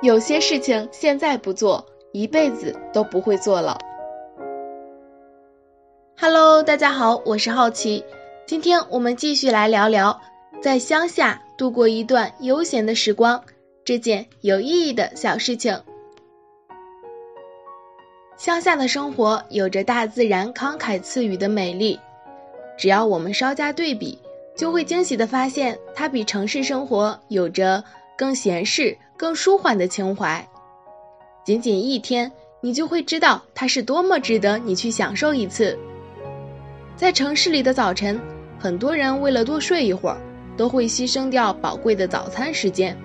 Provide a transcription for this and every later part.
有些事情现在不做，一辈子都不会做了。Hello，大家好，我是好奇，今天我们继续来聊聊在乡下度过一段悠闲的时光这件有意义的小事情。乡下的生活有着大自然慷慨赐予的美丽，只要我们稍加对比，就会惊喜地发现它比城市生活有着更闲适。更舒缓的情怀，仅仅一天，你就会知道它是多么值得你去享受一次。在城市里的早晨，很多人为了多睡一会儿，都会牺牲掉宝贵的早餐时间，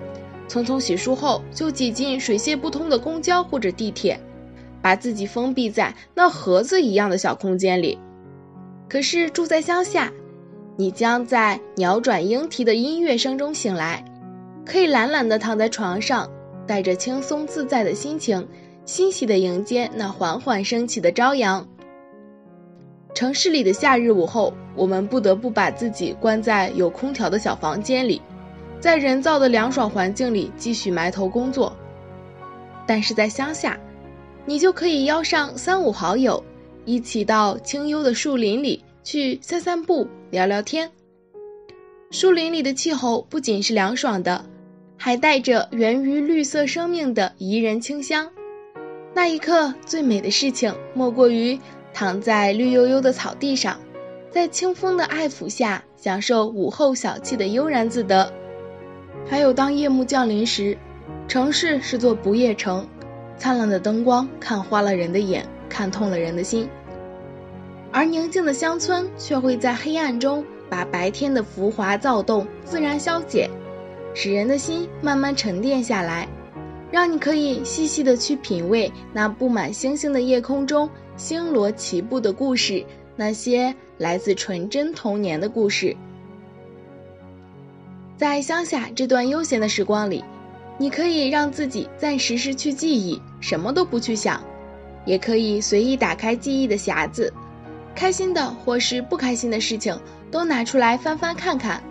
匆匆洗漱后就挤进水泄不通的公交或者地铁，把自己封闭在那盒子一样的小空间里。可是住在乡下，你将在鸟转莺啼的音乐声中醒来。可以懒懒地躺在床上，带着轻松自在的心情，欣喜地迎接那缓缓升起的朝阳。城市里的夏日午后，我们不得不把自己关在有空调的小房间里，在人造的凉爽环境里继续埋头工作。但是在乡下，你就可以邀上三五好友，一起到清幽的树林里去散散步、聊聊天。树林里的气候不仅是凉爽的。还带着源于绿色生命的宜人清香。那一刻，最美的事情莫过于躺在绿油油的草地上，在清风的爱抚下，享受午后小憩的悠然自得。还有，当夜幕降临时，城市是座不夜城，灿烂的灯光看花了人的眼，看痛了人的心。而宁静的乡村却会在黑暗中把白天的浮华躁动自然消解。使人的心慢慢沉淀下来，让你可以细细的去品味那布满星星的夜空中星罗棋布的故事，那些来自纯真童年的故事。在乡下这段悠闲的时光里，你可以让自己暂时失去记忆，什么都不去想，也可以随意打开记忆的匣子，开心的或是不开心的事情都拿出来翻翻看看。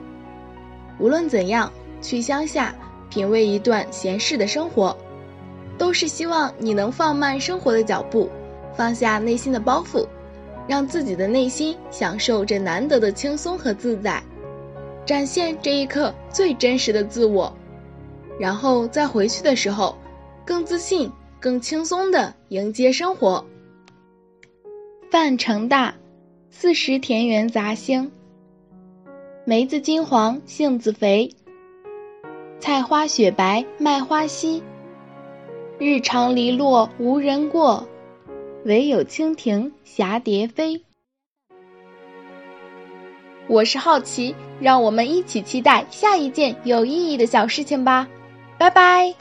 无论怎样。去乡下品味一段闲适的生活，都是希望你能放慢生活的脚步，放下内心的包袱，让自己的内心享受这难得的轻松和自在，展现这一刻最真实的自我，然后再回去的时候，更自信、更轻松地迎接生活。范成大，四时田园杂兴。梅子金黄，杏子肥。菜花雪白，麦花稀。日长篱落无人过，唯有蜻蜓蛱蝶飞。我是好奇，让我们一起期待下一件有意义的小事情吧，拜拜。